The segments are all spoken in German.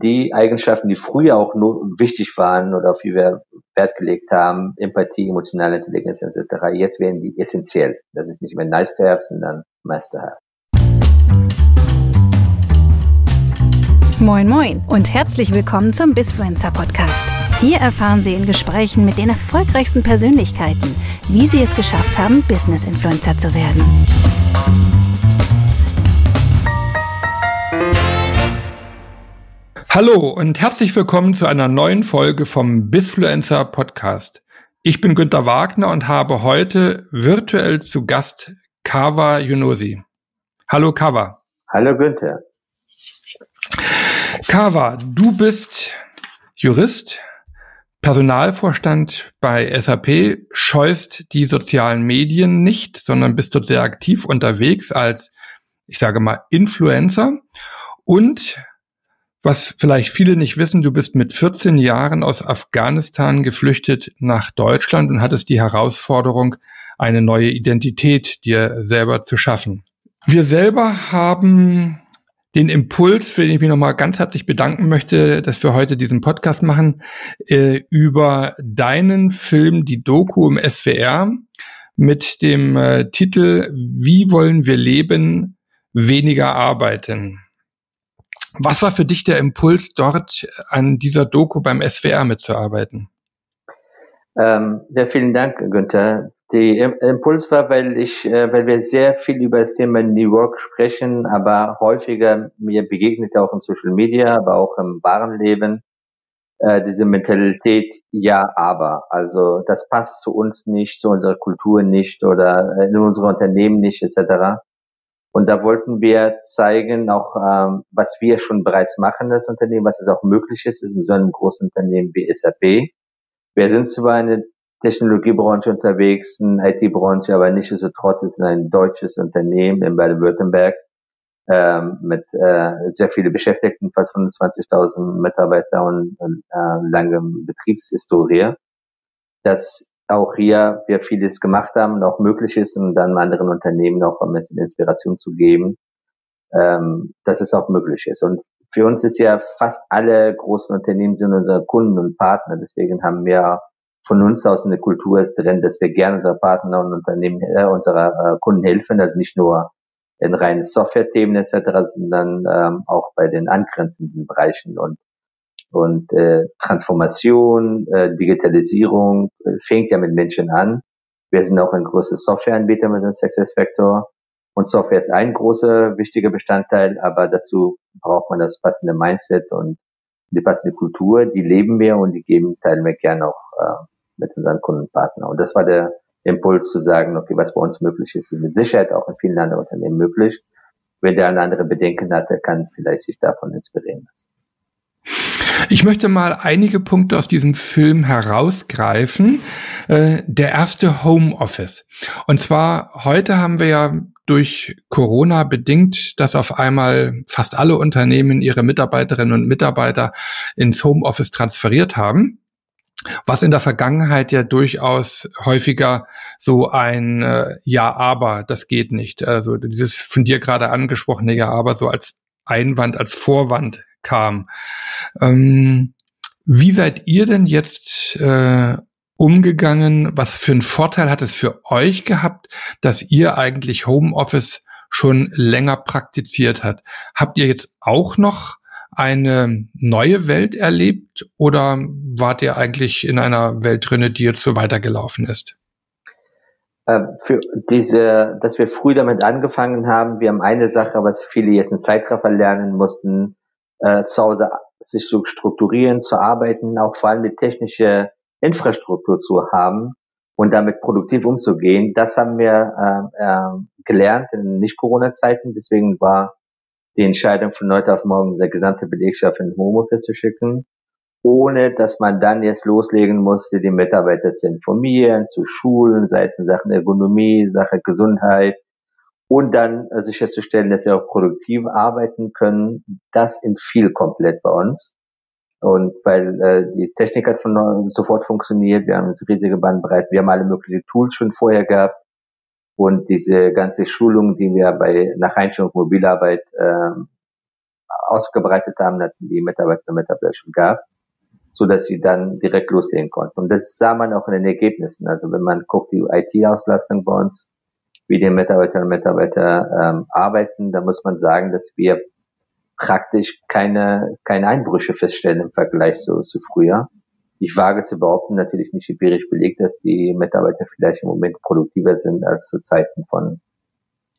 die Eigenschaften, die früher auch nur wichtig waren oder auf die wir Wert gelegt haben, Empathie, emotionale Intelligenz etc., jetzt werden die essentiell. Das ist nicht mehr nice to have, sondern must to have. Moin Moin und herzlich willkommen zum Bisfluencer Podcast. Hier erfahren Sie in Gesprächen mit den erfolgreichsten Persönlichkeiten, wie sie es geschafft haben, Business Influencer zu werden. Hallo und herzlich willkommen zu einer neuen Folge vom Bisfluencer Podcast. Ich bin Günter Wagner und habe heute virtuell zu Gast Kawa Yunosi. Hallo Kawa. Hallo Günther. Kawa, du bist Jurist, Personalvorstand bei SAP, scheust die sozialen Medien nicht, sondern bist dort sehr aktiv unterwegs als, ich sage mal, Influencer und was vielleicht viele nicht wissen, du bist mit 14 Jahren aus Afghanistan geflüchtet nach Deutschland und hattest die Herausforderung, eine neue Identität dir selber zu schaffen. Wir selber haben den Impuls, für den ich mich nochmal ganz herzlich bedanken möchte, dass wir heute diesen Podcast machen, äh, über deinen Film, die Doku im SWR mit dem äh, Titel Wie wollen wir leben, weniger arbeiten. Was war für dich der Impuls, dort an dieser Doku beim SWR mitzuarbeiten? Ähm, ja, vielen Dank, Günther. Der Impuls war, weil ich, äh, weil wir sehr viel über das Thema New Work sprechen, aber häufiger mir begegnet auch in Social Media, aber auch im wahren Leben äh, diese Mentalität ja, aber. Also das passt zu uns nicht, zu unserer Kultur nicht oder äh, in unserem Unternehmen nicht etc. Und da wollten wir zeigen, auch ähm, was wir schon bereits machen, das Unternehmen, was es auch möglich ist, in so einem großen Unternehmen wie SAP. Wir sind zwar eine Technologiebranche unterwegs, eine IT-Branche, aber nichtsdestotrotz ist es ein deutsches Unternehmen in Baden-Württemberg ähm, mit äh, sehr viele Beschäftigten, fast 25.000 Mitarbeiter und, und äh, langem Betriebshistorie. Das auch hier wir vieles gemacht haben und auch möglich ist und dann anderen Unternehmen auch ein bisschen Inspiration zu geben, ähm, dass es auch möglich ist. Und für uns ist ja fast alle großen Unternehmen sind unsere Kunden und Partner. Deswegen haben wir von uns aus eine Kultur drin, dass wir gerne unsere Partner und Unternehmen, äh, unserer äh, Kunden helfen, also nicht nur in reinen Software-Themen etc., sondern ähm, auch bei den angrenzenden Bereichen und und äh, Transformation, äh, Digitalisierung äh, fängt ja mit Menschen an. Wir sind auch ein großes Softwareanbieter mit dem Success Factor. Und Software ist ein großer, wichtiger Bestandteil, aber dazu braucht man das passende Mindset und die passende Kultur. Die leben wir und die geben, teilen wir gerne auch äh, mit unseren Kundenpartnern. Und das war der Impuls zu sagen, okay, was bei uns möglich ist, ist mit Sicherheit auch in vielen anderen Unternehmen möglich. Wenn der eine andere Bedenken hat, der kann vielleicht sich davon inspirieren lassen. Ich möchte mal einige Punkte aus diesem Film herausgreifen. Äh, der erste Homeoffice. Und zwar heute haben wir ja durch Corona bedingt, dass auf einmal fast alle Unternehmen ihre Mitarbeiterinnen und Mitarbeiter ins Homeoffice transferiert haben. Was in der Vergangenheit ja durchaus häufiger so ein äh, Ja, aber, das geht nicht. Also dieses von dir gerade angesprochene Ja, aber so als Einwand, als Vorwand kam. Ähm, wie seid ihr denn jetzt äh, umgegangen? Was für einen Vorteil hat es für euch gehabt, dass ihr eigentlich Homeoffice schon länger praktiziert habt? Habt ihr jetzt auch noch eine neue Welt erlebt oder wart ihr eigentlich in einer Welt drinne, die jetzt so weitergelaufen ist? Ähm, für diese, dass wir früh damit angefangen haben, wir haben eine Sache, was viele jetzt in Zeitraffer lernen mussten, äh, zu Hause sich zu strukturieren, zu arbeiten, auch vor allem mit technischer Infrastruktur zu haben und damit produktiv umzugehen. Das haben wir äh, äh, gelernt in Nicht-Corona-Zeiten. Deswegen war die Entscheidung von heute auf morgen der gesamte Belegschaft in Homeoffice zu schicken, ohne dass man dann jetzt loslegen musste, die Mitarbeiter zu informieren, zu schulen, sei es in Sachen Ergonomie, Sache Gesundheit, und dann äh, sicherzustellen, dass sie auch produktiv arbeiten können. Das empfiehlt komplett bei uns. Und weil äh, die Technik hat von sofort funktioniert, wir haben eine riesige Bandbreite, wir haben alle möglichen Tools schon vorher gehabt und diese ganze Schulung, die wir bei nach Einstellung Mobilarbeit äh, ausgebreitet haben, hatten die Mitarbeiter und Mitarbeiter schon gehabt, so dass sie dann direkt loslegen konnten. Und das sah man auch in den Ergebnissen. Also wenn man guckt, die IT-Auslastung bei uns, wie die Mitarbeiterinnen und Mitarbeiter ähm, arbeiten, da muss man sagen, dass wir praktisch keine, keine Einbrüche feststellen im Vergleich zu, zu früher. Ich wage zu behaupten, natürlich nicht empirisch belegt, dass die Mitarbeiter vielleicht im Moment produktiver sind als zu Zeiten von,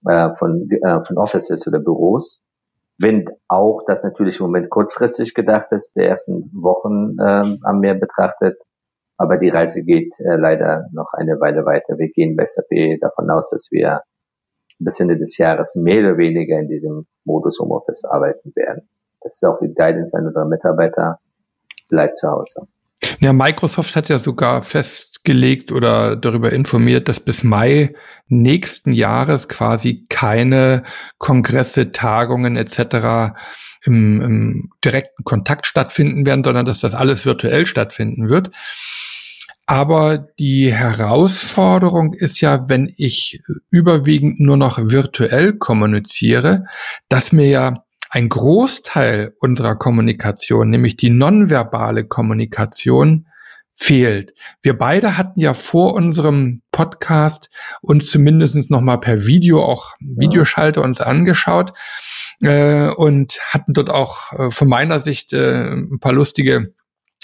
äh, von, äh, von Offices oder Büros. Wenn auch das natürlich im Moment kurzfristig gedacht ist, der ersten Wochen ähm, am Meer betrachtet, aber die Reise geht äh, leider noch eine Weile weiter. Wir gehen bei SAP davon aus, dass wir bis Ende des Jahres mehr oder weniger in diesem Modus Homeoffice arbeiten werden. Das ist auch die Guidance an unsere Mitarbeiter. Bleibt zu Hause. Ja, Microsoft hat ja sogar festgelegt oder darüber informiert, dass bis Mai nächsten Jahres quasi keine Kongresse, Tagungen etc. Im, im direkten Kontakt stattfinden werden, sondern dass das alles virtuell stattfinden wird. Aber die Herausforderung ist ja, wenn ich überwiegend nur noch virtuell kommuniziere, dass mir ja ein Großteil unserer Kommunikation, nämlich die nonverbale Kommunikation, fehlt. Wir beide hatten ja vor unserem Podcast uns zumindest noch mal per Video auch Videoschalter uns angeschaut äh, und hatten dort auch äh, von meiner Sicht äh, ein paar lustige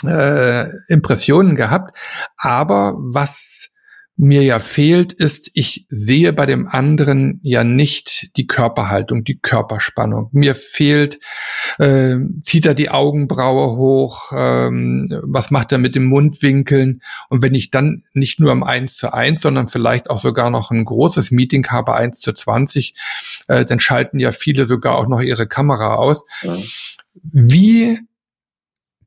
äh, Impressionen gehabt. Aber was mir ja fehlt, ist, ich sehe bei dem anderen ja nicht die Körperhaltung, die Körperspannung. Mir fehlt, äh, zieht er die Augenbraue hoch, ähm, was macht er mit dem Mundwinkeln? Und wenn ich dann nicht nur am 1 zu 1, sondern vielleicht auch sogar noch ein großes Meeting habe, 1 zu 20, äh, dann schalten ja viele sogar auch noch ihre Kamera aus. Ja. Wie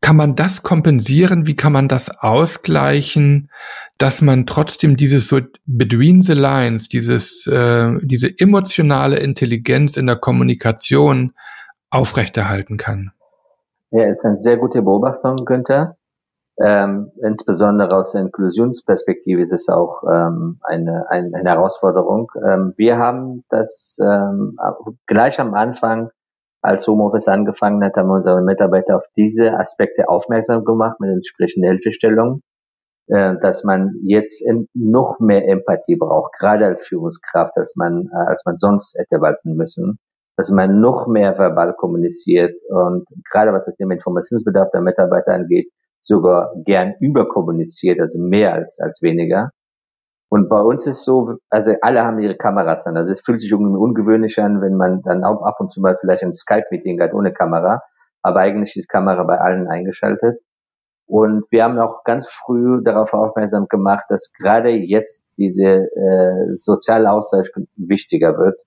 kann man das kompensieren? Wie kann man das ausgleichen, dass man trotzdem dieses so between the lines, dieses äh, diese emotionale Intelligenz in der Kommunikation aufrechterhalten kann? Ja, ist eine sehr gute Beobachtung, Günther. Ähm, insbesondere aus der Inklusionsperspektive ist es auch ähm, eine, eine, Herausforderung. Ähm, wir haben das ähm, gleich am Anfang als Homeoffice angefangen hat, haben wir unsere Mitarbeiter auf diese Aspekte aufmerksam gemacht mit entsprechenden Hilfestellungen, äh, dass man jetzt noch mehr Empathie braucht, gerade als Führungskraft, als man, äh, als man sonst hätte walten müssen, dass man noch mehr verbal kommuniziert und gerade was das Thema Informationsbedarf der Mitarbeiter angeht, sogar gern überkommuniziert, also mehr als, als weniger. Und bei uns ist so, also alle haben ihre Kameras an. Also es fühlt sich irgendwie ungewöhnlich an, wenn man dann auch ab und zu mal vielleicht ein Skype-Meeting hat ohne Kamera. Aber eigentlich ist Kamera bei allen eingeschaltet. Und wir haben auch ganz früh darauf aufmerksam gemacht, dass gerade jetzt diese äh, soziale Austausch wichtiger wird.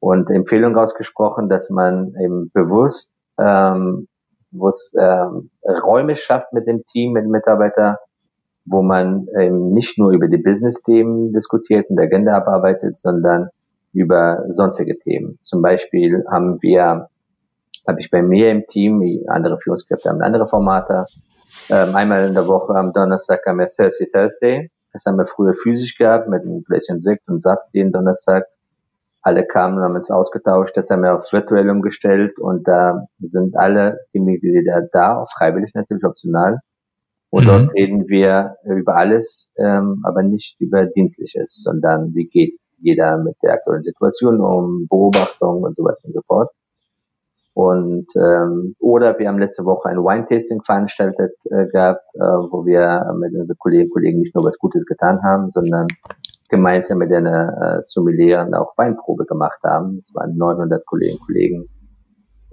Und Empfehlung ausgesprochen, dass man eben bewusst, ähm, bewusst ähm, Räume schafft mit dem Team, mit Mitarbeitern, wo man ähm, nicht nur über die Business-Themen diskutiert und Agenda abarbeitet, sondern über sonstige Themen. Zum Beispiel haben wir, habe ich bei mir im Team, andere Führungskräfte haben andere Formate, ähm, einmal in der Woche am Donnerstag haben wir Thursday Thursday. Das haben wir früher physisch gehabt mit einem Gläschen Sekt und Saft jeden Donnerstag. Alle kamen und haben uns ausgetauscht. Das haben wir auf virtuell umgestellt und da sind alle die Mitglieder da, freiwillig natürlich optional. Und mhm. dort reden wir über alles, ähm, aber nicht über Dienstliches, sondern wie geht jeder mit der aktuellen Situation um, Beobachtung und so weiter und so fort. Und ähm, oder wir haben letzte Woche ein Wine-Tasting veranstaltet äh, gehabt, äh, wo wir mit unseren Kolleginnen und Kollegen nicht nur was Gutes getan haben, sondern gemeinsam mit einer äh, Sommelier auch Weinprobe gemacht haben. Es waren 900 Kolleginnen und Kollegen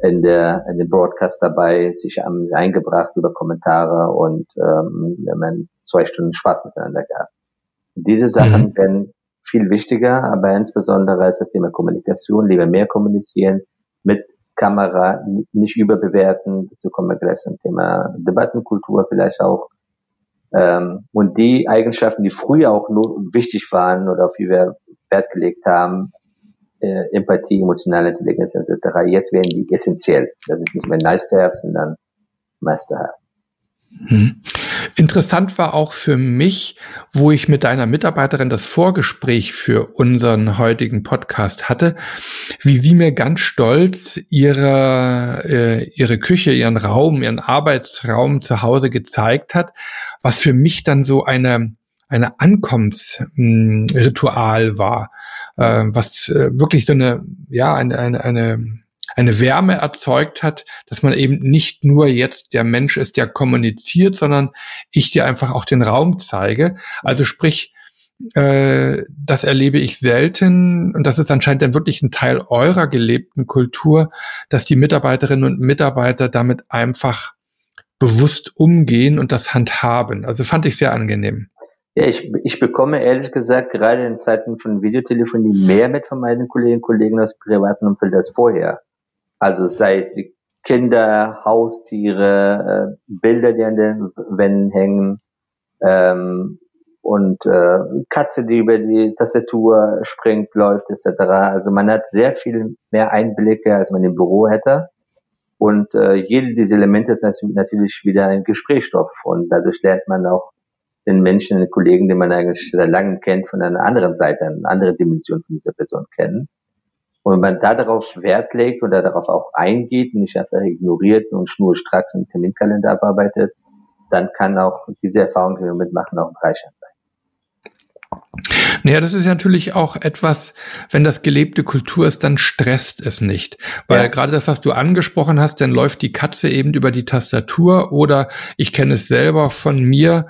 in der in dem Broadcast dabei, sich eingebracht über Kommentare und ähm, wir haben zwei Stunden Spaß miteinander gehabt. Diese Sachen mhm. werden viel wichtiger, aber insbesondere ist das Thema Kommunikation, lieber mehr kommunizieren, mit Kamera nicht überbewerten, dazu kommen wir gleich zum Thema Debattenkultur vielleicht auch. Ähm, und die Eigenschaften, die früher auch nur wichtig waren oder auf die wir Wert gelegt haben, äh, Empathie, emotionale Intelligenz etc. Jetzt werden die essentiell. Das ist nicht mehr nice to have, sondern must to have. Hm. Interessant war auch für mich, wo ich mit deiner Mitarbeiterin das Vorgespräch für unseren heutigen Podcast hatte, wie sie mir ganz stolz ihre, äh, ihre Küche, ihren Raum, ihren Arbeitsraum zu Hause gezeigt hat, was für mich dann so eine, eine Ankommensritual war, äh, was äh, wirklich so eine, ja, eine, eine, eine eine Wärme erzeugt hat, dass man eben nicht nur jetzt der Mensch ist, der kommuniziert, sondern ich dir einfach auch den Raum zeige. Also sprich, äh, das erlebe ich selten und das ist anscheinend dann wirklich ein Teil eurer gelebten Kultur, dass die Mitarbeiterinnen und Mitarbeiter damit einfach bewusst umgehen und das handhaben. Also fand ich sehr angenehm. Ja, ich, ich bekomme ehrlich gesagt gerade in Zeiten von Videotelefonie mehr mit von meinen Kolleginnen und Kollegen aus privaten Umfeld als vorher. Also sei es die Kinder, Haustiere, äh, Bilder, die an den Wänden hängen ähm, und äh, Katze, die über die Tastatur springt, läuft etc. Also man hat sehr viel mehr Einblicke, als man im Büro hätte. Und äh, jede dieser Elemente ist natürlich wieder ein Gesprächsstoff und dadurch lernt man auch den Menschen, den Kollegen, den man eigentlich seit langem kennt, von einer anderen Seite, eine andere Dimension von dieser Person kennen. Und wenn man da darauf Wert legt oder darauf auch eingeht und nicht einfach ignoriert und schnurstracks im Terminkalender abarbeitet, dann kann auch diese Erfahrung, die wir mitmachen, auch bereichernd sein. Naja, das ist natürlich auch etwas, wenn das gelebte Kultur ist, dann stresst es nicht. Weil ja. gerade das, was du angesprochen hast, dann läuft die Katze eben über die Tastatur oder ich kenne es selber von mir,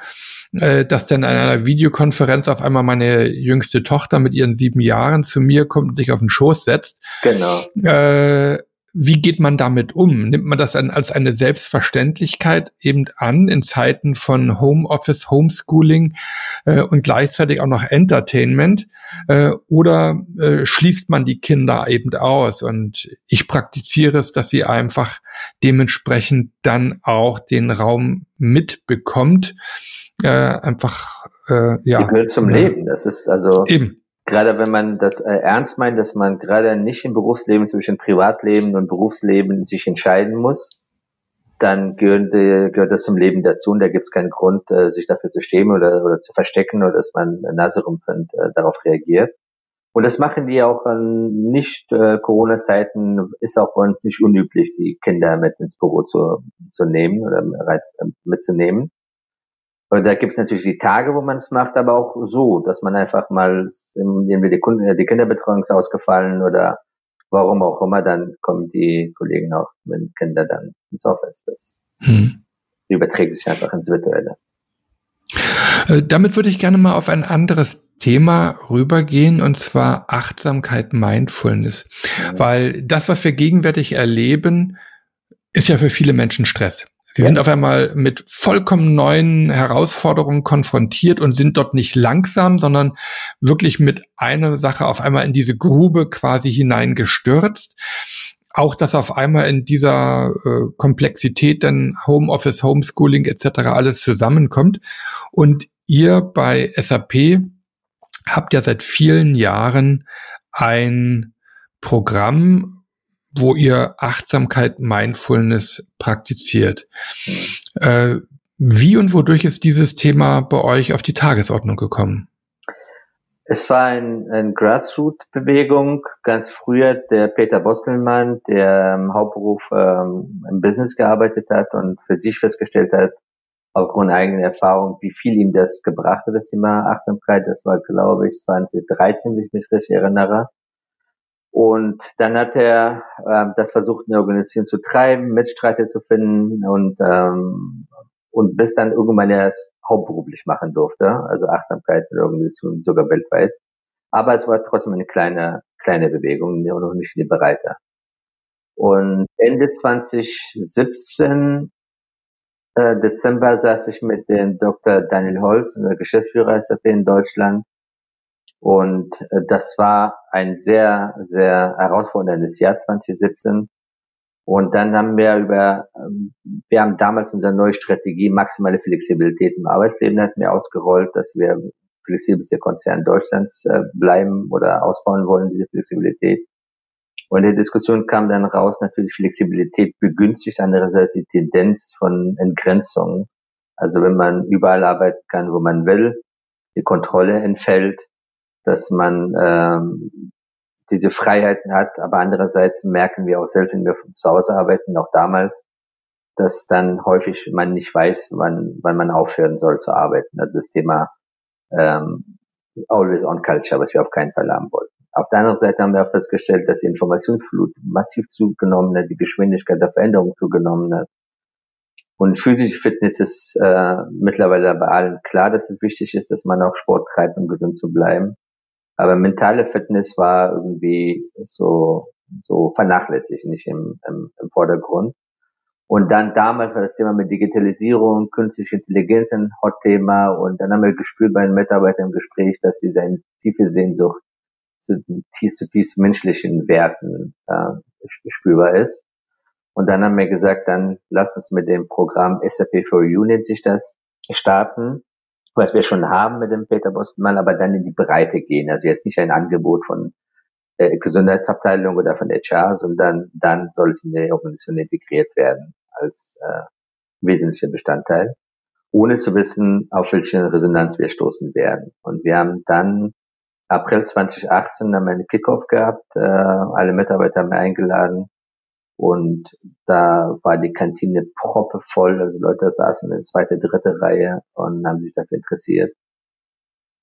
äh, dass dann in einer Videokonferenz auf einmal meine jüngste Tochter mit ihren sieben Jahren zu mir kommt und sich auf den Schoß setzt. Genau. Äh, wie geht man damit um? Nimmt man das dann als eine Selbstverständlichkeit eben an in Zeiten von Homeoffice, Homeschooling äh, und gleichzeitig auch noch Entertainment? Äh, oder äh, schließt man die Kinder eben aus? Und ich praktiziere es, dass sie einfach dementsprechend dann auch den Raum mitbekommt äh, einfach äh, ja. Die gehört zum Leben. Das ist also eben. Gerade wenn man das äh, ernst meint, dass man gerade nicht im Berufsleben zwischen Privatleben und Berufsleben sich entscheiden muss, dann gehört, äh, gehört das zum Leben dazu und da gibt es keinen Grund, äh, sich dafür zu stehen oder, oder zu verstecken oder dass man Nase rumpfend äh, darauf reagiert. Und das machen die auch an nicht äh, Corona-Zeiten, ist auch bei uns nicht unüblich, die Kinder mit ins Büro zu, zu nehmen oder mitzunehmen. Und da gibt es natürlich die Tage, wo man es macht, aber auch so, dass man einfach mal, irgendwie die, Kunden, die Kinderbetreuung ist ausgefallen oder warum auch immer, dann kommen die Kollegen auch mit Kindern dann ins Office. Das hm. überträgt sich einfach ins Virtuelle. Äh, damit würde ich gerne mal auf ein anderes Thema rübergehen, und zwar Achtsamkeit, Mindfulness. Mhm. Weil das, was wir gegenwärtig erleben, ist ja für viele Menschen Stress. Sie sind auf einmal mit vollkommen neuen Herausforderungen konfrontiert und sind dort nicht langsam, sondern wirklich mit einer Sache auf einmal in diese Grube quasi hineingestürzt. Auch dass auf einmal in dieser äh, Komplexität dann Homeoffice, Homeschooling etc. alles zusammenkommt. Und ihr bei SAP habt ja seit vielen Jahren ein Programm, wo ihr Achtsamkeit, Mindfulness praktiziert. Äh, wie und wodurch ist dieses Thema bei euch auf die Tagesordnung gekommen? Es war ein, ein Grassroot-Bewegung. Ganz früher der Peter Bostelmann, der im Hauptberuf ähm, im Business gearbeitet hat und für sich festgestellt hat, aufgrund eigener Erfahrung, wie viel ihm das gebracht hat, das Thema Achtsamkeit. Das war, glaube ich, 2013, wenn ich mich richtig erinnere. Und dann hat er äh, das versucht, eine Organisation zu treiben, Mitstreiter zu finden und, ähm, und bis dann irgendwann er es hauptberuflich machen durfte, also Achtsamkeit in der Organisation sogar weltweit. Aber es war trotzdem eine kleine, kleine Bewegung, noch nicht viele Bereiter. Und Ende 2017, äh, Dezember, saß ich mit dem Dr. Daniel Holz, der Geschäftsführer SAP in Deutschland, und äh, das war ein sehr, sehr herausforderndes Jahr 2017. Und dann haben wir über, ähm, wir haben damals unsere neue Strategie maximale Flexibilität im Arbeitsleben hatten wir ausgerollt, dass wir flexibelste Konzern Deutschlands äh, bleiben oder ausbauen wollen, diese Flexibilität. Und in der Diskussion kam dann raus, natürlich Flexibilität begünstigt andererseits die Tendenz von Entgrenzung Also wenn man überall arbeiten kann, wo man will, die Kontrolle entfällt, dass man ähm, diese Freiheiten hat, aber andererseits merken wir auch selbst, wenn wir zu Hause arbeiten, auch damals, dass dann häufig man nicht weiß, wann, wann man aufhören soll zu arbeiten. Also das Thema ähm, Always on Culture, was wir auf keinen Fall haben wollten. Auf der anderen Seite haben wir auch festgestellt, dass die Informationsflut massiv zugenommen hat, die Geschwindigkeit der Veränderung zugenommen hat. Und physische Fitness ist äh, mittlerweile bei allen klar, dass es wichtig ist, dass man auch Sport treibt, um gesund zu bleiben. Aber mentale Fitness war irgendwie so, so vernachlässigt, nicht im, im, im Vordergrund. Und dann damals war das Thema mit Digitalisierung, künstliche Intelligenz ein Hot-Thema. Und dann haben wir gespürt bei den Mitarbeitern im Gespräch, dass diese eine tiefe Sehnsucht zu zutiefst menschlichen Werten äh, spürbar ist. Und dann haben wir gesagt, dann lass uns mit dem Programm SAP for You nennt sich das starten, was wir schon haben mit dem Peter Bostmann, aber dann in die Breite gehen. Also jetzt nicht ein Angebot von äh, Gesundheitsabteilung oder von HR, sondern dann soll es in die Organisation integriert werden als äh, wesentlicher Bestandteil, ohne zu wissen, auf welche Resonanz wir stoßen werden. Und wir haben dann April 2018 haben wir einen Kickoff gehabt, äh, alle Mitarbeiter haben wir eingeladen und da war die Kantine proppevoll, also Leute saßen in zweite, dritte Reihe und haben sich dafür interessiert.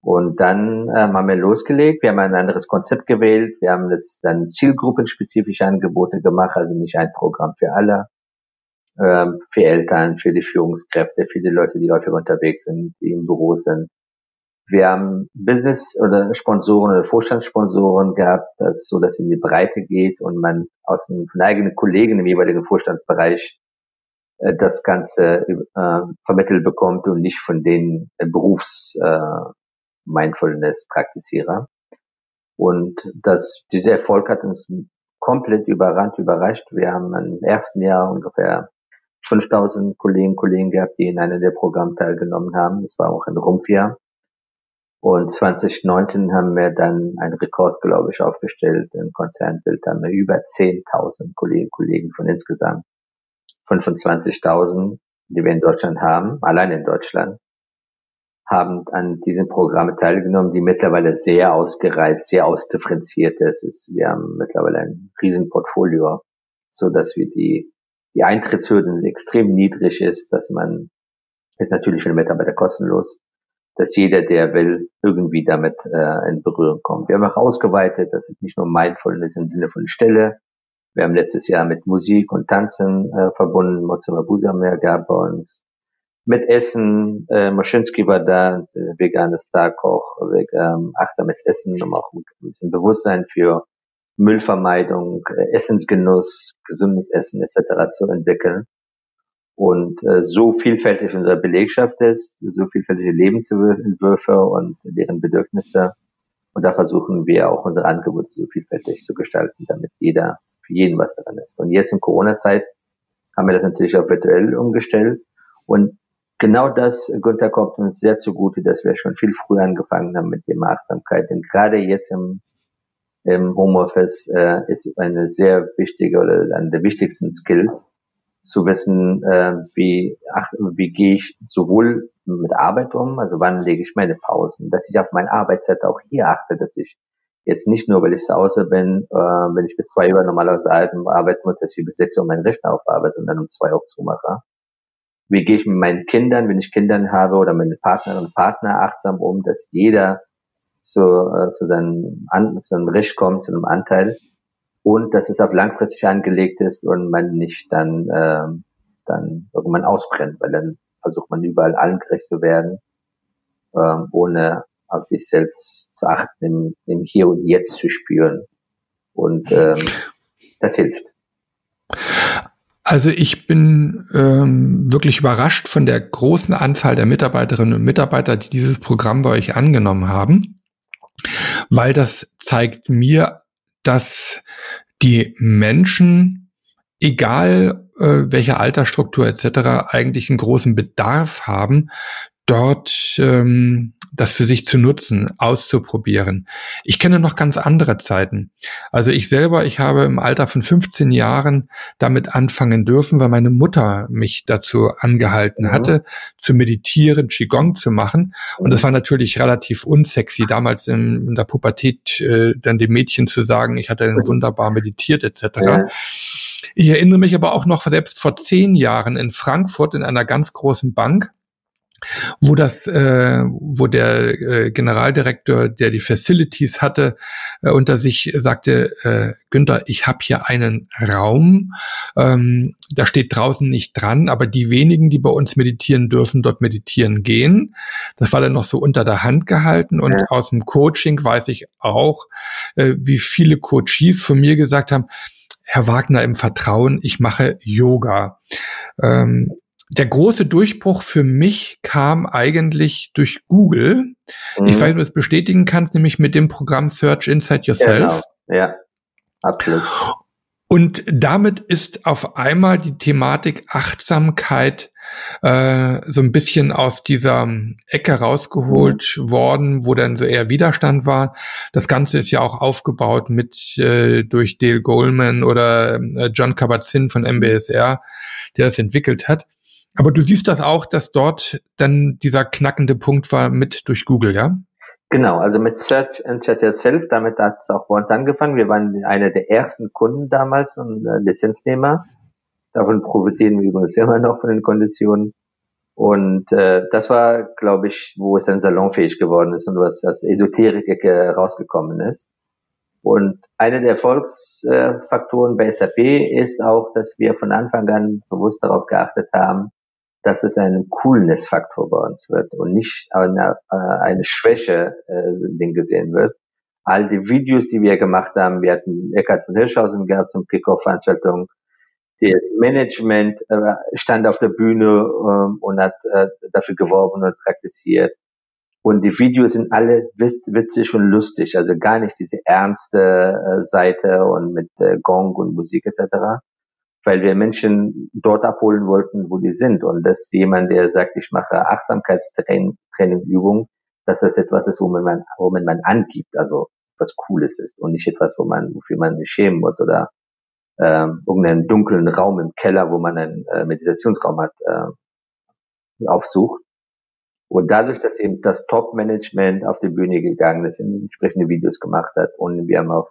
Und dann ähm, haben wir losgelegt. Wir haben ein anderes Konzept gewählt. Wir haben das dann zielgruppenspezifische Angebote gemacht, also nicht ein Programm für alle, ähm, für Eltern, für die Führungskräfte, für die Leute, die häufig unterwegs sind, die im Büro sind. Wir haben Business oder Sponsoren oder Vorstandssponsoren gehabt, das so, dass in die Breite geht und man aus den, eigenen Kollegen im jeweiligen Vorstandsbereich äh, das Ganze äh, vermittelt bekommt und nicht von den äh, Berufs äh. Und das, dieser Erfolg hat uns komplett überrannt, überrascht. Wir haben im ersten Jahr ungefähr 5000 Kolleginnen und Kollegen gehabt, die in einem der Programme teilgenommen haben. Das war auch ein Rumpfjahr. Und 2019 haben wir dann einen Rekord, glaube ich, aufgestellt. Im Konzernbild haben wir über 10.000 Kolleginnen und Kollegen von insgesamt 25.000, die wir in Deutschland haben, allein in Deutschland, haben an diesen Programmen teilgenommen, die mittlerweile sehr ausgereizt, sehr ausdifferenziert ist. Wir haben mittlerweile ein Riesenportfolio, so dass wir die, die Eintrittshürden extrem niedrig ist, dass man, ist natürlich für den Mitarbeiter kostenlos, dass jeder, der will, irgendwie damit äh, in Berührung kommt. Wir haben auch ausgeweitet, das ist nicht nur Mindfulness im Sinne von Stelle. Wir haben letztes Jahr mit Musik und Tanzen äh, verbunden. Mozilla Busa mehr gab bei uns mit Essen. Äh, Moschinski war da, äh, veganes Starkoch, ähm, achtsames Essen, um auch ein bisschen Bewusstsein für Müllvermeidung, äh, Essensgenuss, gesundes Essen etc. zu entwickeln. Und äh, so vielfältig unsere Belegschaft ist, so vielfältige Lebensentwürfe und deren Bedürfnisse. Und da versuchen wir auch unsere Angebote so vielfältig zu gestalten, damit jeder, für jeden was dran ist. Und jetzt in Corona-Zeit haben wir das natürlich auch virtuell umgestellt. Und genau das, Günther, kommt uns sehr zugute, dass wir schon viel früher angefangen haben mit dem Achtsamkeit. Denn gerade jetzt im, im Homeoffice äh, ist eine sehr wichtige oder eine der wichtigsten Skills, zu wissen, äh, wie, ach, wie gehe ich sowohl mit Arbeit um, also wann lege ich meine Pausen, dass ich auf meine Arbeitszeit auch hier achte, dass ich jetzt nicht nur, weil ich zu Hause bin, äh, wenn ich bis zwei Uhr normalerweise arbeiten muss, dass ich bis sechs Uhr meinen Rechner aufarbeite, sondern um zwei Uhr zumache. Wie gehe ich mit meinen Kindern, wenn ich Kindern habe oder meine Partnerin und Partner achtsam um, dass jeder zu, äh, zu, seinem, an, zu einem Recht kommt, zu einem Anteil und dass es auf langfristig angelegt ist und man nicht dann, äh, dann irgendwann ausbrennt, weil dann versucht man überall allen gerecht zu werden, äh, ohne auf sich selbst zu achten, im, im Hier und Jetzt zu spüren. Und ähm, das hilft. Also ich bin ähm, wirklich überrascht von der großen Anzahl der Mitarbeiterinnen und Mitarbeiter, die dieses Programm bei euch angenommen haben, weil das zeigt mir, dass die Menschen, egal äh, welche Altersstruktur etc., eigentlich einen großen Bedarf haben, dort ähm, das für sich zu nutzen, auszuprobieren. Ich kenne noch ganz andere Zeiten. Also ich selber, ich habe im Alter von 15 Jahren damit anfangen dürfen, weil meine Mutter mich dazu angehalten mhm. hatte, zu meditieren, Qigong zu machen. Und das war natürlich relativ unsexy, damals in, in der Pubertät äh, dann dem Mädchen zu sagen, ich hatte wunderbar meditiert etc. Ja. Ich erinnere mich aber auch noch selbst vor zehn Jahren in Frankfurt in einer ganz großen Bank, wo das, äh, wo der äh, Generaldirektor, der die Facilities hatte, äh, unter sich sagte, äh, Günther, ich habe hier einen Raum, ähm, da steht draußen nicht dran, aber die wenigen, die bei uns meditieren dürfen, dort meditieren gehen. Das war dann noch so unter der Hand gehalten und ja. aus dem Coaching weiß ich auch, äh, wie viele Coaches von mir gesagt haben, Herr Wagner im Vertrauen, ich mache Yoga. Ähm, der große Durchbruch für mich kam eigentlich durch Google. Mhm. Ich weiß nicht, ob du es bestätigen kannst, nämlich mit dem Programm Search Inside Yourself. Genau. Ja, absolut. Und damit ist auf einmal die Thematik Achtsamkeit äh, so ein bisschen aus dieser Ecke rausgeholt mhm. worden, wo dann so eher Widerstand war. Das Ganze ist ja auch aufgebaut mit äh, durch Dale Goldman oder äh, John Kabat-Zinn von MBSR, der das entwickelt hat. Aber du siehst das auch, dass dort dann dieser knackende Punkt war mit durch Google, ja? Genau, also mit Search and Chat Yourself, damit hat es auch bei uns angefangen. Wir waren einer der ersten Kunden damals und äh, Lizenznehmer. Davon profitieren wir übrigens immer noch von den Konditionen. Und äh, das war, glaube ich, wo es dann salonfähig geworden ist und was als Esoterik-Ecke rausgekommen ist. Und einer der Erfolgsfaktoren bei SAP ist auch, dass wir von Anfang an bewusst darauf geachtet haben, dass es ein Coolness-Faktor bei uns wird und nicht eine, äh, eine Schwäche äh, gesehen wird. All die Videos, die wir gemacht haben, wir hatten Eckhard von Hirschhausen gehabt zum Kickoff-Veranstaltung. Das Management äh, stand auf der Bühne äh, und hat äh, dafür geworben und praktiziert. Und die Videos sind alle witzig und lustig, also gar nicht diese ernste äh, Seite und mit Gong und Musik etc weil wir Menschen dort abholen wollten, wo die sind. Und dass jemand, der sagt, ich mache Achtsamkeitstrainingübungen, dass das etwas ist, wo man, wo man, man angibt, also was Cooles ist und nicht etwas, wo man, wofür man sich schämen muss oder ähm, irgendeinen dunklen Raum im Keller, wo man einen äh, Meditationsraum hat, äh, aufsucht. Und dadurch, dass eben das Top-Management auf die Bühne gegangen ist, entsprechende Videos gemacht hat und wir haben auf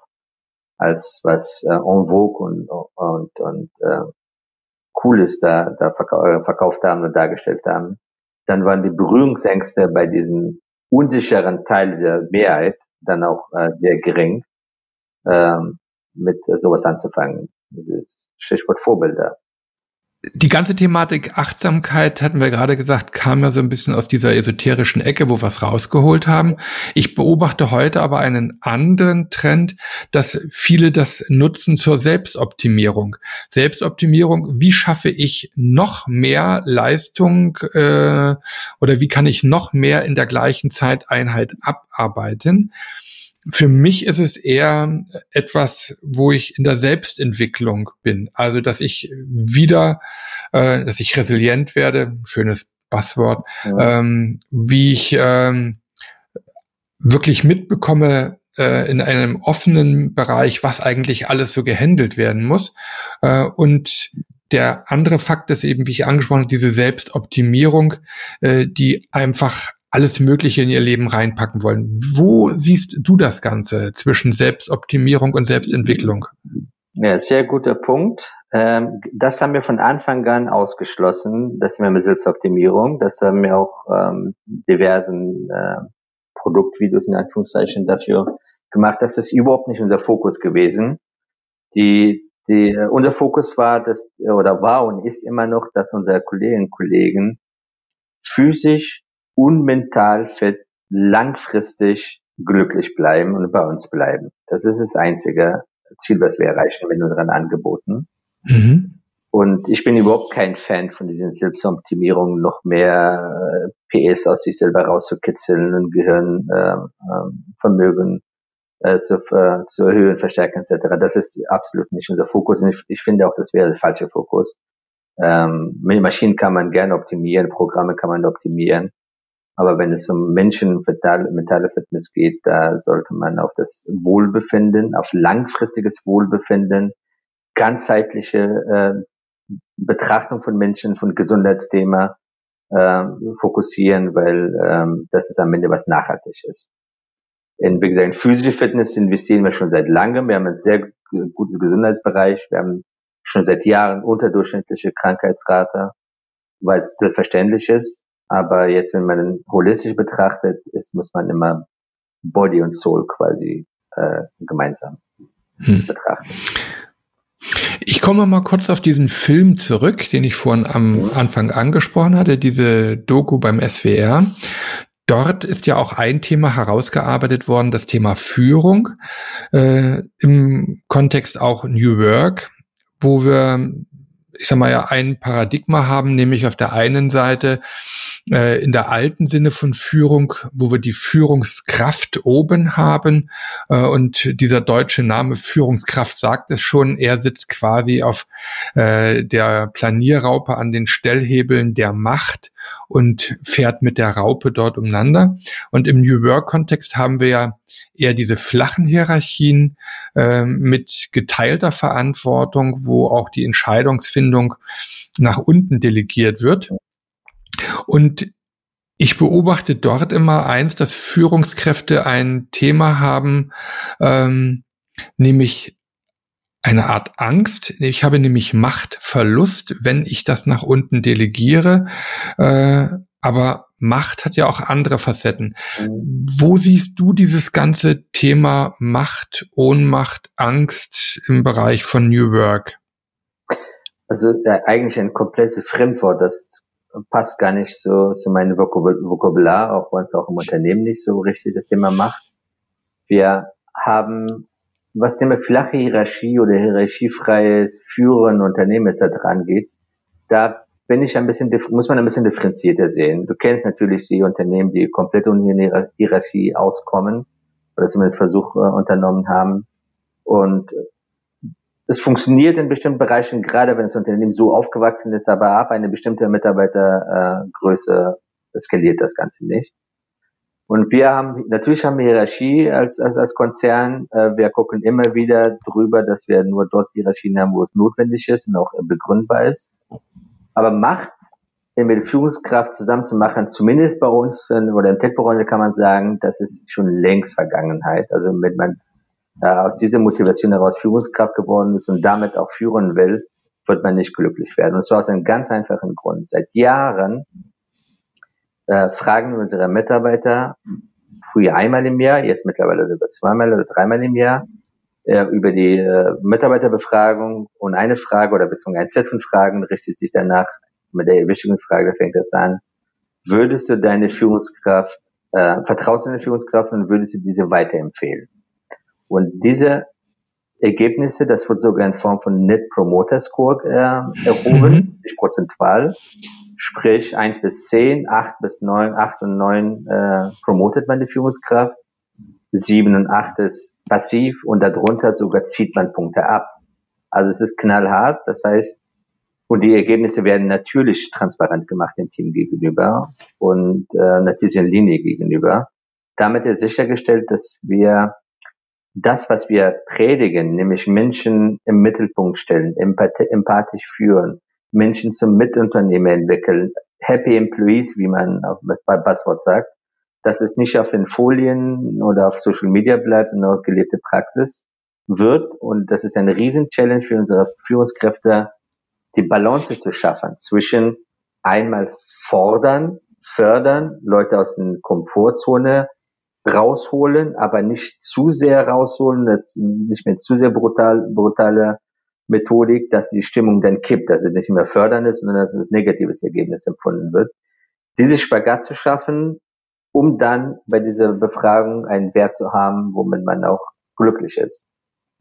als was äh, en vogue und, und, und äh, Cooles da, da äh, verkauft haben und dargestellt haben, dann waren die Berührungsängste bei diesem unsicheren Teil der Mehrheit dann auch äh, sehr gering, ähm, mit sowas anzufangen. Stichwort Vorbilder die ganze Thematik Achtsamkeit, hatten wir gerade gesagt, kam ja so ein bisschen aus dieser esoterischen Ecke, wo wir es rausgeholt haben. Ich beobachte heute aber einen anderen Trend, dass viele das nutzen zur Selbstoptimierung. Selbstoptimierung, wie schaffe ich noch mehr Leistung äh, oder wie kann ich noch mehr in der gleichen Zeiteinheit abarbeiten? Für mich ist es eher etwas, wo ich in der Selbstentwicklung bin. Also, dass ich wieder, äh, dass ich resilient werde, schönes Buzzword, ja. ähm, wie ich ähm, wirklich mitbekomme, äh, in einem offenen Bereich, was eigentlich alles so gehandelt werden muss. Äh, und der andere Fakt ist eben, wie ich angesprochen habe, diese Selbstoptimierung, äh, die einfach alles Mögliche in ihr Leben reinpacken wollen. Wo siehst du das Ganze zwischen Selbstoptimierung und Selbstentwicklung? Ja, sehr guter Punkt. Ähm, das haben wir von Anfang an ausgeschlossen, das wir mit Selbstoptimierung. Das haben wir auch ähm, diversen äh, Produktvideos in Anführungszeichen dafür gemacht. Das ist überhaupt nicht unser Fokus gewesen. Die, die, unser Fokus war, dass, oder war und ist immer noch, dass unsere Kolleginnen und Kollegen physisch und mental fit langfristig glücklich bleiben und bei uns bleiben. Das ist das einzige Ziel, was wir erreichen mit unseren Angeboten. Mhm. Und ich bin überhaupt kein Fan von diesen Selbstoptimierungen, noch mehr äh, PS aus sich selber rauszukitzeln und Gehirnvermögen ähm, äh, zu, äh, zu erhöhen, verstärken etc. Das ist absolut nicht unser Fokus. Und ich, ich finde auch, das wäre der falsche Fokus. Ähm, Maschinen kann man gerne optimieren, Programme kann man optimieren. Aber wenn es um Menschen mentale Fitness geht, da sollte man auf das Wohlbefinden, auf langfristiges Wohlbefinden, ganzheitliche äh, Betrachtung von Menschen, von Gesundheitsthema äh, fokussieren, weil ähm, das ist am Ende was nachhaltig ist. In, wie gesagt, in physische Fitness investieren wir schon seit langem. Wir haben einen sehr guten Gesundheitsbereich. Wir haben schon seit Jahren unterdurchschnittliche Krankheitsrate, weil es selbstverständlich ist. Aber jetzt, wenn man holistisch betrachtet, ist, muss man immer Body und Soul quasi äh, gemeinsam hm. betrachten. Ich komme mal kurz auf diesen Film zurück, den ich vorhin am Anfang angesprochen hatte, diese Doku beim SWR. Dort ist ja auch ein Thema herausgearbeitet worden, das Thema Führung, äh, im Kontext auch New Work, wo wir, ich sag mal ja, ein Paradigma haben, nämlich auf der einen Seite äh, in der alten Sinne von Führung, wo wir die Führungskraft oben haben. Äh, und dieser deutsche Name Führungskraft sagt es schon, er sitzt quasi auf äh, der Planierraupe an den Stellhebeln der Macht und fährt mit der Raupe dort umeinander. Und im New Work-Kontext haben wir ja eher diese flachen Hierarchien äh, mit geteilter Verantwortung, wo auch die Entscheidungsfindung nach unten delegiert wird. Und ich beobachte dort immer eins, dass Führungskräfte ein Thema haben, ähm, nämlich eine Art Angst. Ich habe nämlich Machtverlust, wenn ich das nach unten delegiere. Äh, aber Macht hat ja auch andere Facetten. Wo siehst du dieses ganze Thema Macht, Ohnmacht, Angst im Bereich von New Work? Also äh, eigentlich ein komplettes Fremdwort, das passt gar nicht so zu meinem Vokabular, auch wenn es auch im Unternehmen nicht so richtig das Thema macht. Wir haben, was Thema flache Hierarchie oder hierarchiefreies Führen, Unternehmen etc. angeht, da bin ich ein bisschen, muss man ein bisschen differenzierter sehen. Du kennst natürlich die Unternehmen, die komplett ohne Hierarchie auskommen oder zumindest Versuch äh, unternommen haben. Und es funktioniert in bestimmten Bereichen, gerade wenn das Unternehmen so aufgewachsen ist, aber ab eine bestimmte Mitarbeitergröße äh, skaliert das Ganze nicht. Und wir haben, natürlich haben wir Hierarchie als, als, als Konzern. Äh, wir gucken immer wieder drüber, dass wir nur dort Hierarchien haben, wo es notwendig ist und auch begründbar ist. Aber Macht mit Führungskraft zusammenzumachen, zumindest bei uns oder im Tech-Branche kann man sagen, das ist schon längst Vergangenheit. Also mit man aus dieser Motivation heraus Führungskraft geworden ist und damit auch führen will, wird man nicht glücklich werden. Und zwar aus einem ganz einfachen Grund. Seit Jahren äh, fragen wir unsere Mitarbeiter, früher einmal im Jahr, jetzt mittlerweile über zweimal oder dreimal im Jahr, äh, über die äh, Mitarbeiterbefragung und eine Frage oder beziehungsweise ein Set von Fragen richtet sich danach mit der Erwischungsfrage, da fängt das an, würdest du deine Führungskraft, äh, vertraust du deine Führungskraft und würdest du diese weiterempfehlen? Und diese Ergebnisse, das wird sogar in Form von Net Promoter Score äh, erhoben, mhm. nicht prozentual. Sprich, eins bis zehn, acht bis neun, acht und neun äh, promotet man die Führungskraft, sieben und acht ist passiv und darunter sogar zieht man Punkte ab. Also es ist knallhart, das heißt, und die Ergebnisse werden natürlich transparent gemacht dem Team gegenüber und äh, natürlich in Linie gegenüber. Damit ist sichergestellt, dass wir das, was wir predigen, nämlich Menschen im Mittelpunkt stellen, empathisch führen, Menschen zum Mitunternehmer entwickeln, Happy Employees, wie man bei Buzzword sagt, dass es nicht auf den Folien oder auf Social Media bleibt, sondern auch gelebte Praxis wird. Und das ist eine Riesen-Challenge für unsere Führungskräfte, die Balance zu schaffen zwischen einmal fordern, fördern, Leute aus der Komfortzone rausholen, aber nicht zu sehr rausholen, nicht mit zu sehr brutal, brutale Methodik, dass die Stimmung dann kippt, dass es nicht mehr fördern ist, sondern dass es als negatives Ergebnis empfunden wird. Diese Spagat zu schaffen, um dann bei dieser Befragung einen Wert zu haben, womit man auch glücklich ist.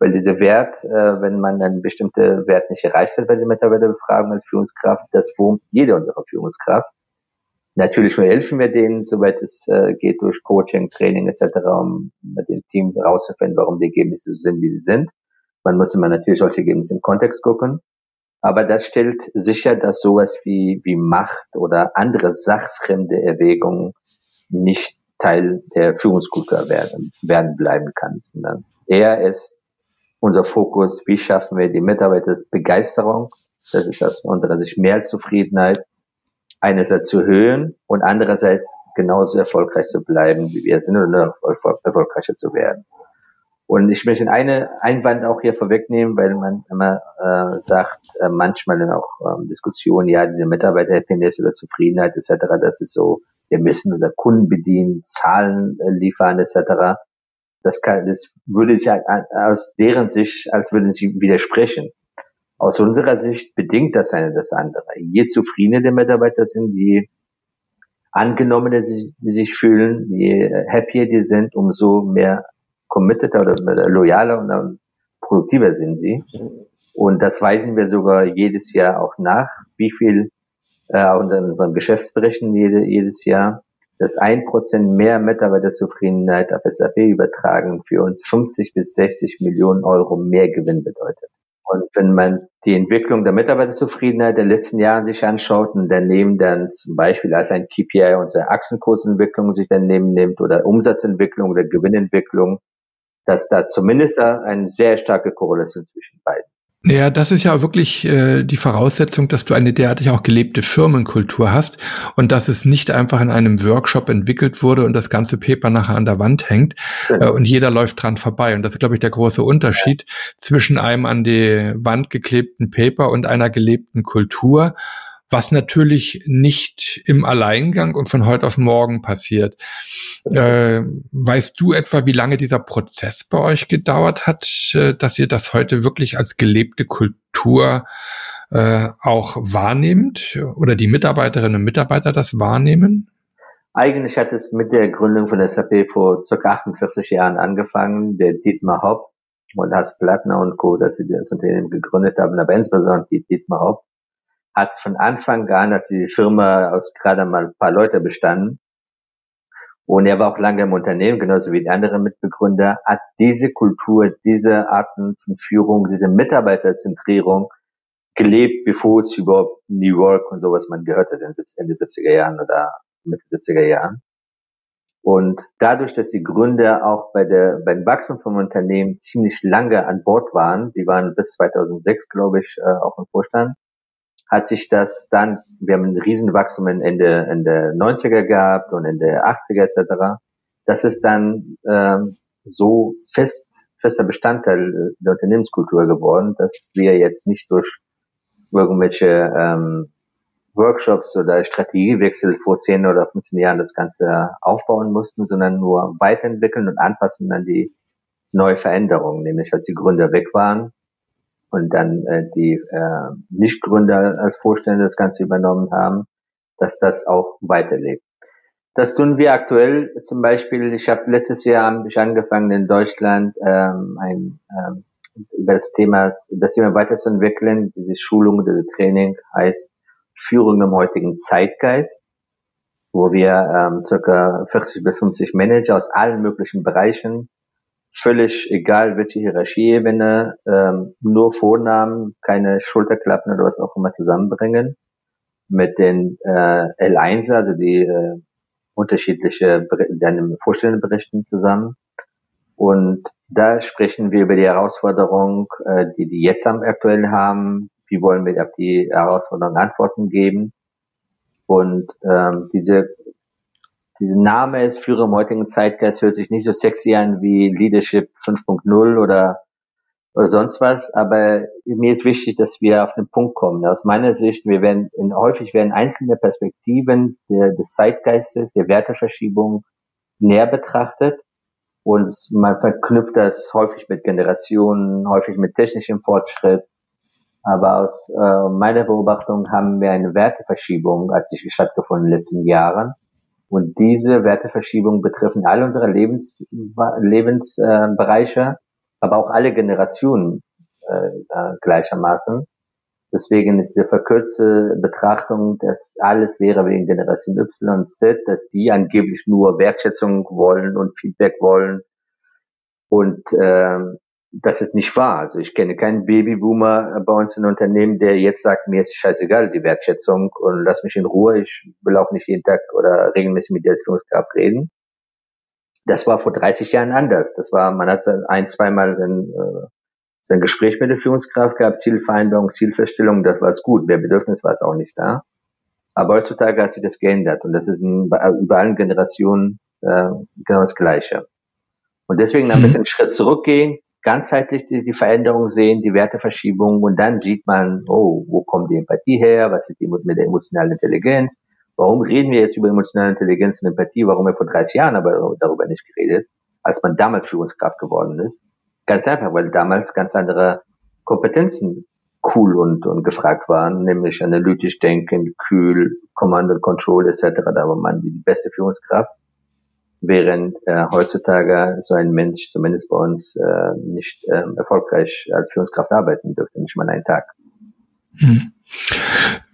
Weil dieser Wert, äh, wenn man einen bestimmten Wert nicht erreicht hat bei der Mitarbeiterbefragung als Führungskraft, das wurmt jede unserer Führungskraft. Natürlich helfen wir denen, soweit es äh, geht, durch Coaching, Training etc., um mit dem Team herauszufinden, warum die Ergebnisse so sind, wie sie sind. Man muss immer natürlich solche Ergebnisse im Kontext gucken. Aber das stellt sicher, dass sowas wie, wie Macht oder andere sachfremde Erwägungen nicht Teil der Führungskultur werden, werden bleiben kann, sondern eher ist unser Fokus, wie schaffen wir die Mitarbeiterbegeisterung, das ist aus unserer Sicht mehr als Zufriedenheit, einerseits zu erhöhen und andererseits genauso erfolgreich zu bleiben, wie wir sind, oder erfolgreicher zu werden. Und ich möchte eine Einwand auch hier vorwegnehmen, weil man immer äh, sagt, äh, manchmal dann auch ähm, Diskussionen, ja, diese Mitarbeiterhappiness oder Zufriedenheit etc., das ist so, wir müssen unsere Kunden bedienen, Zahlen äh, liefern etc. Das, kann, das würde sich aus deren Sicht, als würden sie widersprechen. Aus unserer Sicht bedingt das eine das andere. Je zufriedener die Mitarbeiter sind, je angenommener sie, sich fühlen, je happier die sind, umso mehr committed oder loyaler und produktiver sind sie. Und das weisen wir sogar jedes Jahr auch nach, wie viel äh, in unseren Geschäftsberichten jede, jedes Jahr, dass ein Prozent mehr Mitarbeiterzufriedenheit auf SAP übertragen für uns 50 bis 60 Millionen Euro mehr Gewinn bedeutet. Und wenn man die Entwicklung der Mitarbeiterzufriedenheit der letzten Jahre sich anschaut und daneben dann zum Beispiel als ein KPI unsere Achsenkursentwicklung sich daneben nimmt oder Umsatzentwicklung oder Gewinnentwicklung, dass da zumindest eine sehr starke Korrelation zwischen beiden. Ja, das ist ja wirklich äh, die Voraussetzung, dass du eine derartig auch gelebte Firmenkultur hast und dass es nicht einfach in einem Workshop entwickelt wurde und das ganze Paper nachher an der Wand hängt äh, und jeder läuft dran vorbei. Und das ist, glaube ich, der große Unterschied zwischen einem an die Wand geklebten Paper und einer gelebten Kultur was natürlich nicht im Alleingang und von heute auf morgen passiert. Äh, weißt du etwa, wie lange dieser Prozess bei euch gedauert hat, äh, dass ihr das heute wirklich als gelebte Kultur äh, auch wahrnehmt oder die Mitarbeiterinnen und Mitarbeiter das wahrnehmen? Eigentlich hat es mit der Gründung von SAP vor ca. 48 Jahren angefangen. Der Dietmar Hopp und Hans Plattner und Co., dass sie das Unternehmen gegründet haben, aber insbesondere Dietmar Hopp hat von Anfang an, als die Firma aus gerade mal ein paar Leute bestanden, und er war auch lange im Unternehmen, genauso wie die anderen Mitbegründer, hat diese Kultur, diese Arten von Führung, diese Mitarbeiterzentrierung gelebt, bevor es überhaupt New York und sowas man gehört hat in Ende 70er Jahren oder Mitte 70er Jahren. Und dadurch, dass die Gründer auch bei der, beim Wachstum vom Unternehmen ziemlich lange an Bord waren, die waren bis 2006, glaube ich, äh, auch im Vorstand, hat sich das dann, wir haben ein Riesenwachstum in Ende, Ende 90er gehabt und Ende 80er etc. Das ist dann ähm, so fest, fester Bestandteil der Unternehmenskultur geworden, dass wir jetzt nicht durch irgendwelche ähm, Workshops oder Strategiewechsel vor 10 oder 15 Jahren das Ganze aufbauen mussten, sondern nur weiterentwickeln und anpassen an die neue Veränderungen, nämlich als die Gründer weg waren, und dann äh, die äh, Nichtgründer als Vorstände das Ganze übernommen haben, dass das auch weiterlebt. Das tun wir aktuell zum Beispiel. Ich habe letztes Jahr hab ich angefangen in Deutschland ähm, ein, ähm, über das Thema das Thema weiterzuentwickeln. Diese Schulung, diese Training heißt Führung im heutigen Zeitgeist, wo wir ähm, circa 40 bis 50 Manager aus allen möglichen Bereichen völlig egal, welche Hierarchieebene, ähm, nur Vornamen, keine Schulterklappen oder was auch immer zusammenbringen mit den äh, L1, also die äh, unterschiedliche deinem Vorstellungsberichten zusammen. Und da sprechen wir über die Herausforderung, äh, die die jetzt am aktuell haben. Wie wollen wir auf die Herausforderung Antworten geben? Und ähm, diese dieser Name ist Führer im heutigen Zeitgeist, hört sich nicht so sexy an wie Leadership 5.0 oder, oder sonst was, aber mir ist wichtig, dass wir auf den Punkt kommen. Aus meiner Sicht, wir werden, in, häufig werden einzelne Perspektiven der, des Zeitgeistes, der Werteverschiebung näher betrachtet und man verknüpft das häufig mit Generationen, häufig mit technischem Fortschritt, aber aus äh, meiner Beobachtung haben wir eine Werteverschiebung, hat sich stattgefunden in den letzten Jahren. Und diese Werteverschiebung betreffen alle unsere Lebens, Lebensbereiche, äh, aber auch alle Generationen äh, gleichermaßen. Deswegen ist die verkürzte Betrachtung, dass alles wäre wegen Generation Y und Z, dass die angeblich nur Wertschätzung wollen und Feedback wollen und äh, das ist nicht wahr. Also ich kenne keinen Babyboomer bei uns in Unternehmen, der jetzt sagt, mir ist scheißegal die Wertschätzung und lass mich in Ruhe. Ich will auch nicht jeden Tag oder regelmäßig mit der Führungskraft reden. Das war vor 30 Jahren anders. Das war, man hat ein, zweimal ein, äh, sein Gespräch mit der Führungskraft gehabt, Zielvereinbarung, Zielfeststellung, das war es gut. Mehr Bedürfnis war es auch nicht da. Aber heutzutage hat sich das geändert und das ist in, über allen Generationen äh, genau das Gleiche. Und deswegen ein mhm. bisschen einen Schritt zurückgehen, ganzheitlich die, die Veränderung sehen, die Werteverschiebung und dann sieht man, oh, wo kommt die Empathie her, was ist die mit der emotionalen Intelligenz, warum reden wir jetzt über emotionale Intelligenz und Empathie, warum wir vor 30 Jahren aber darüber nicht geredet, als man damals Führungskraft geworden ist. Ganz einfach, weil damals ganz andere Kompetenzen cool und, und gefragt waren, nämlich analytisch denken, kühl, Command and Control etc. Da war man die beste Führungskraft während äh, heutzutage so ein Mensch, zumindest bei uns, äh, nicht äh, erfolgreich als Führungskraft arbeiten dürfte, nicht mal einen Tag. Hm.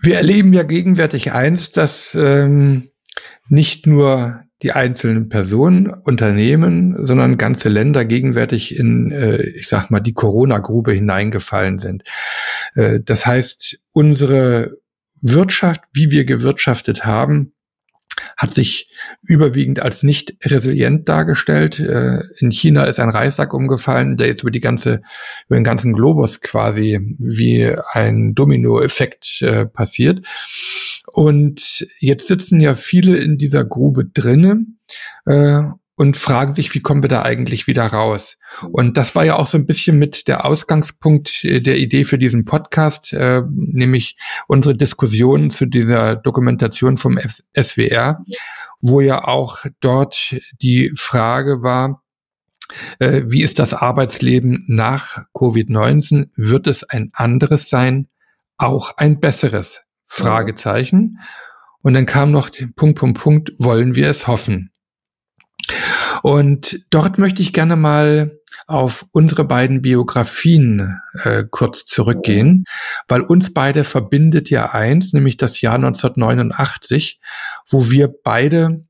Wir erleben ja gegenwärtig eins, dass ähm, nicht nur die einzelnen Personen, Unternehmen, sondern ganze Länder gegenwärtig in, äh, ich sag mal, die Corona-Grube hineingefallen sind. Äh, das heißt, unsere Wirtschaft, wie wir gewirtschaftet haben, hat sich überwiegend als nicht resilient dargestellt. Äh, in China ist ein Reissack umgefallen, der jetzt über die ganze, über den ganzen Globus quasi wie ein Dominoeffekt äh, passiert. Und jetzt sitzen ja viele in dieser Grube drinnen äh, und fragen sich, wie kommen wir da eigentlich wieder raus? Und das war ja auch so ein bisschen mit der Ausgangspunkt äh, der Idee für diesen Podcast, äh, nämlich unsere Diskussion zu dieser Dokumentation vom SWR, wo ja auch dort die Frage war, äh, wie ist das Arbeitsleben nach Covid-19? Wird es ein anderes sein? Auch ein besseres? Fragezeichen. Und dann kam noch Punkt, Punkt, Punkt, wollen wir es hoffen? Und dort möchte ich gerne mal auf unsere beiden Biografien äh, kurz zurückgehen, weil uns beide verbindet ja eins, nämlich das Jahr 1989, wo wir beide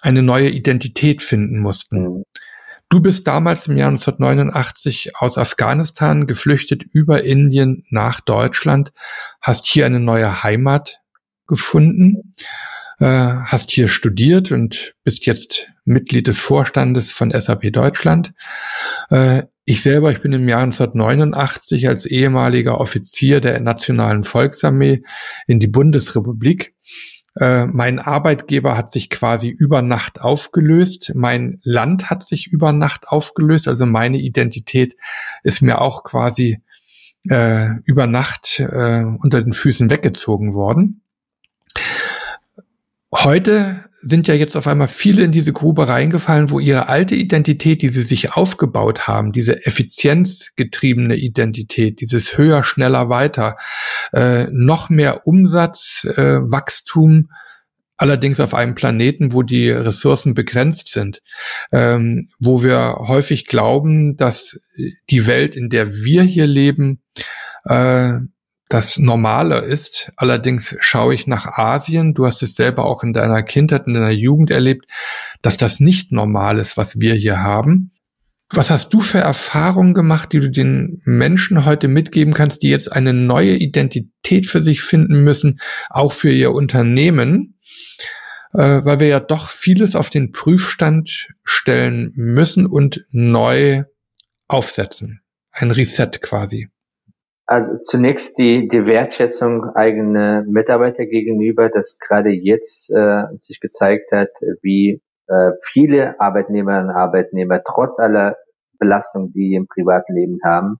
eine neue Identität finden mussten. Mhm. Du bist damals im Jahr 1989 aus Afghanistan geflüchtet über Indien nach Deutschland, hast hier eine neue Heimat gefunden äh, hast hier studiert und bist jetzt Mitglied des Vorstandes von SAP Deutschland. Äh, ich selber, ich bin im Jahr 1989 als ehemaliger Offizier der Nationalen Volksarmee in die Bundesrepublik. Äh, mein Arbeitgeber hat sich quasi über Nacht aufgelöst. Mein Land hat sich über Nacht aufgelöst. Also meine Identität ist mir auch quasi äh, über Nacht äh, unter den Füßen weggezogen worden. Heute sind ja jetzt auf einmal viele in diese Grube reingefallen, wo ihre alte Identität, die sie sich aufgebaut haben, diese effizienzgetriebene Identität, dieses höher, schneller, weiter, äh, noch mehr Umsatz, äh, Wachstum, allerdings auf einem Planeten, wo die Ressourcen begrenzt sind, ähm, wo wir häufig glauben, dass die Welt, in der wir hier leben, äh, das Normale ist. Allerdings schaue ich nach Asien. Du hast es selber auch in deiner Kindheit, in deiner Jugend erlebt, dass das nicht normal ist, was wir hier haben. Was hast du für Erfahrungen gemacht, die du den Menschen heute mitgeben kannst, die jetzt eine neue Identität für sich finden müssen, auch für ihr Unternehmen? Äh, weil wir ja doch vieles auf den Prüfstand stellen müssen und neu aufsetzen. Ein Reset quasi. Also zunächst die, die Wertschätzung eigener Mitarbeiter gegenüber, das gerade jetzt äh, sich gezeigt hat, wie äh, viele Arbeitnehmerinnen und Arbeitnehmer trotz aller Belastung, die im privaten Leben haben,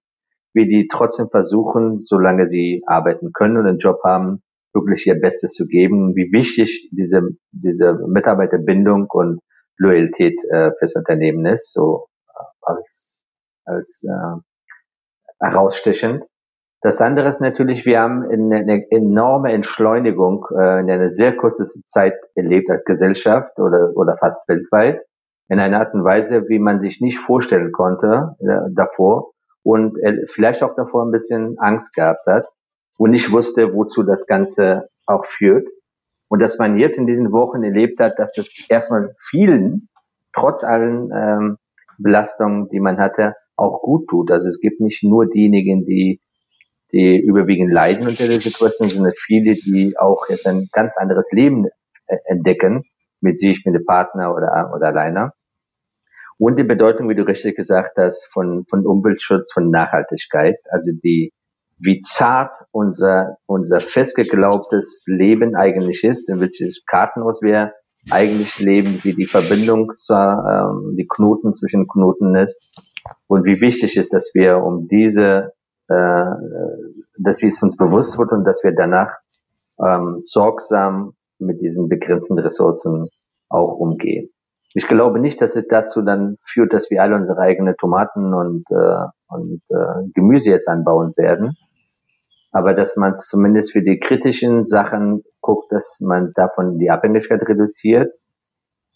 wie die trotzdem versuchen, solange sie arbeiten können und einen Job haben, wirklich ihr Bestes zu geben, wie wichtig diese, diese Mitarbeiterbindung und Loyalität äh, fürs Unternehmen ist, so äh, als, als äh, herausstechend. Das andere ist natürlich, wir haben eine enorme Entschleunigung äh, in einer sehr kurzen Zeit erlebt als Gesellschaft oder, oder fast weltweit. In einer Art und Weise, wie man sich nicht vorstellen konnte äh, davor und äh, vielleicht auch davor ein bisschen Angst gehabt hat und nicht wusste, wozu das Ganze auch führt. Und dass man jetzt in diesen Wochen erlebt hat, dass es erstmal vielen, trotz allen ähm, Belastungen, die man hatte, auch gut tut. Also es gibt nicht nur diejenigen, die die überwiegend leiden unter der Situation, sondern viele, die auch jetzt ein ganz anderes Leben äh, entdecken, mit sich, mit dem Partner oder, oder alleine. Und die Bedeutung, wie du richtig gesagt hast, von, von Umweltschutz, von Nachhaltigkeit, also die, wie zart unser, unser festgeglaubtes Leben eigentlich ist, in welches Kartenhaus wir eigentlich leben, wie die Verbindung zur, ähm, die Knoten zwischen Knoten ist und wie wichtig ist, dass wir um diese äh, dass wir es uns bewusst wird und dass wir danach ähm, sorgsam mit diesen begrenzten Ressourcen auch umgehen. Ich glaube nicht, dass es dazu dann führt, dass wir alle unsere eigenen Tomaten und, äh, und äh, Gemüse jetzt anbauen werden, aber dass man zumindest für die kritischen Sachen guckt, dass man davon die Abhängigkeit reduziert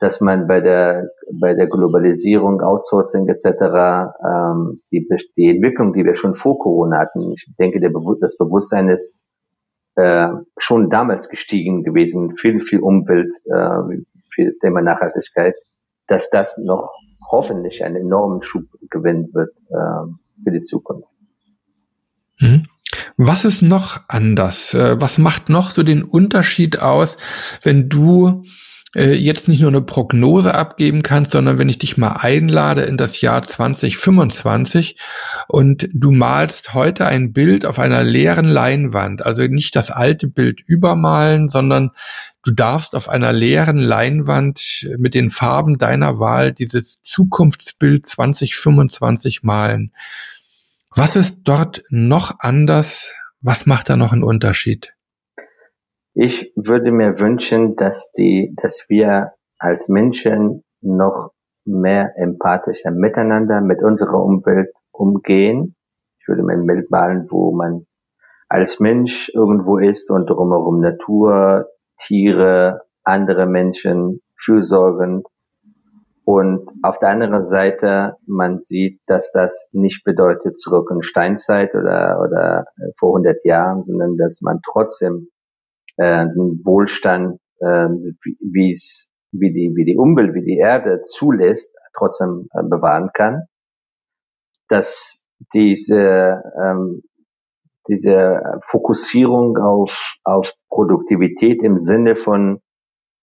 dass man bei der bei der Globalisierung, Outsourcing etc. Ähm, die, die Entwicklung, die wir schon vor Corona hatten, ich denke, der, das Bewusstsein ist äh, schon damals gestiegen gewesen, viel viel Umwelt, äh, viel Thema Nachhaltigkeit, dass das noch hoffentlich einen enormen Schub gewinnen wird äh, für die Zukunft. Mhm. Was ist noch anders? Äh, was macht noch so den Unterschied aus, wenn du äh, jetzt nicht nur eine Prognose abgeben kannst, sondern wenn ich dich mal einlade in das Jahr 2025 und du malst heute ein Bild auf einer leeren Leinwand, also nicht das alte Bild übermalen, sondern du darfst auf einer leeren Leinwand mit den Farben deiner Wahl dieses Zukunftsbild 2025 malen. Was ist dort noch anders? Was macht da noch einen Unterschied? Ich würde mir wünschen, dass die, dass wir als Menschen noch mehr empathischer miteinander mit unserer Umwelt umgehen. Ich würde mir ein Bild malen, wo man als Mensch irgendwo ist und drumherum Natur, Tiere, andere Menschen, fürsorgend. Und auf der anderen Seite, man sieht, dass das nicht bedeutet zurück in Steinzeit oder, oder vor 100 Jahren, sondern dass man trotzdem äh, Wohlstand, äh, wie es wie die wie die Umwelt, wie die Erde zulässt, trotzdem äh, bewahren kann, dass diese ähm, diese Fokussierung auf auf Produktivität im Sinne von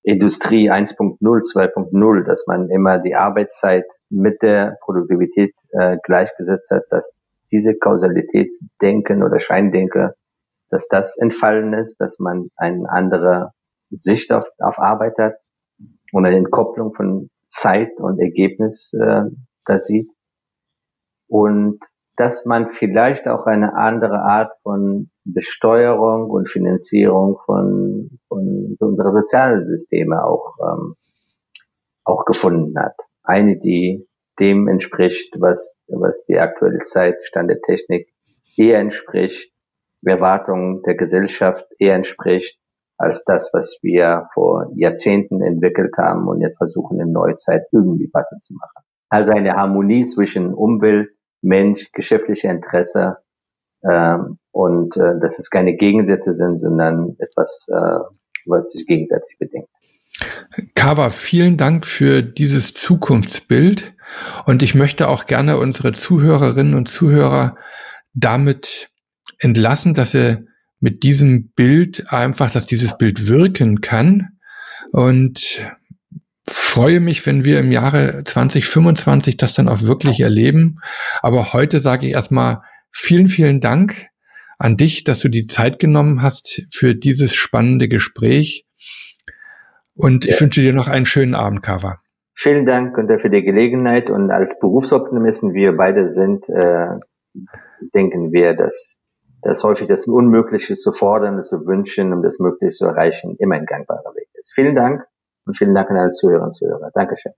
Industrie 1.0, 2.0, dass man immer die Arbeitszeit mit der Produktivität äh, gleichgesetzt hat, dass diese Kausalitätsdenken oder Scheindenke dass das entfallen ist, dass man eine andere Sicht auf, auf Arbeit hat und eine Entkopplung von Zeit und Ergebnis äh, da sieht. Und dass man vielleicht auch eine andere Art von Besteuerung und Finanzierung von, von unserer sozialen Systeme auch, ähm, auch gefunden hat. Eine, die dem entspricht, was, was die aktuelle Zeit, Stand der Technik eher entspricht, Erwartungen der Gesellschaft eher entspricht als das, was wir vor Jahrzehnten entwickelt haben und jetzt versuchen in Neuzeit irgendwie passend zu machen. Also eine Harmonie zwischen Umwelt, Mensch, geschäftlicher Interesse ähm, und äh, dass es keine Gegensätze sind, sondern etwas, äh, was sich gegenseitig bedingt. Kava, vielen Dank für dieses Zukunftsbild und ich möchte auch gerne unsere Zuhörerinnen und Zuhörer damit entlassen, dass er mit diesem Bild einfach, dass dieses Bild wirken kann und freue mich, wenn wir im Jahre 2025 das dann auch wirklich erleben. Aber heute sage ich erstmal vielen, vielen Dank an dich, dass du die Zeit genommen hast für dieses spannende Gespräch. Und ich wünsche dir noch einen schönen Abend, Kava. Vielen Dank für die Gelegenheit. Und als Berufsoptimisten wir beide sind, äh, denken wir, dass dass häufig das Unmögliche zu fordern zu wünschen, um das Mögliche zu erreichen, immer ein gangbarer Weg ist. Vielen Dank und vielen Dank an alle Zuhörer und Zuhörer. Dankeschön.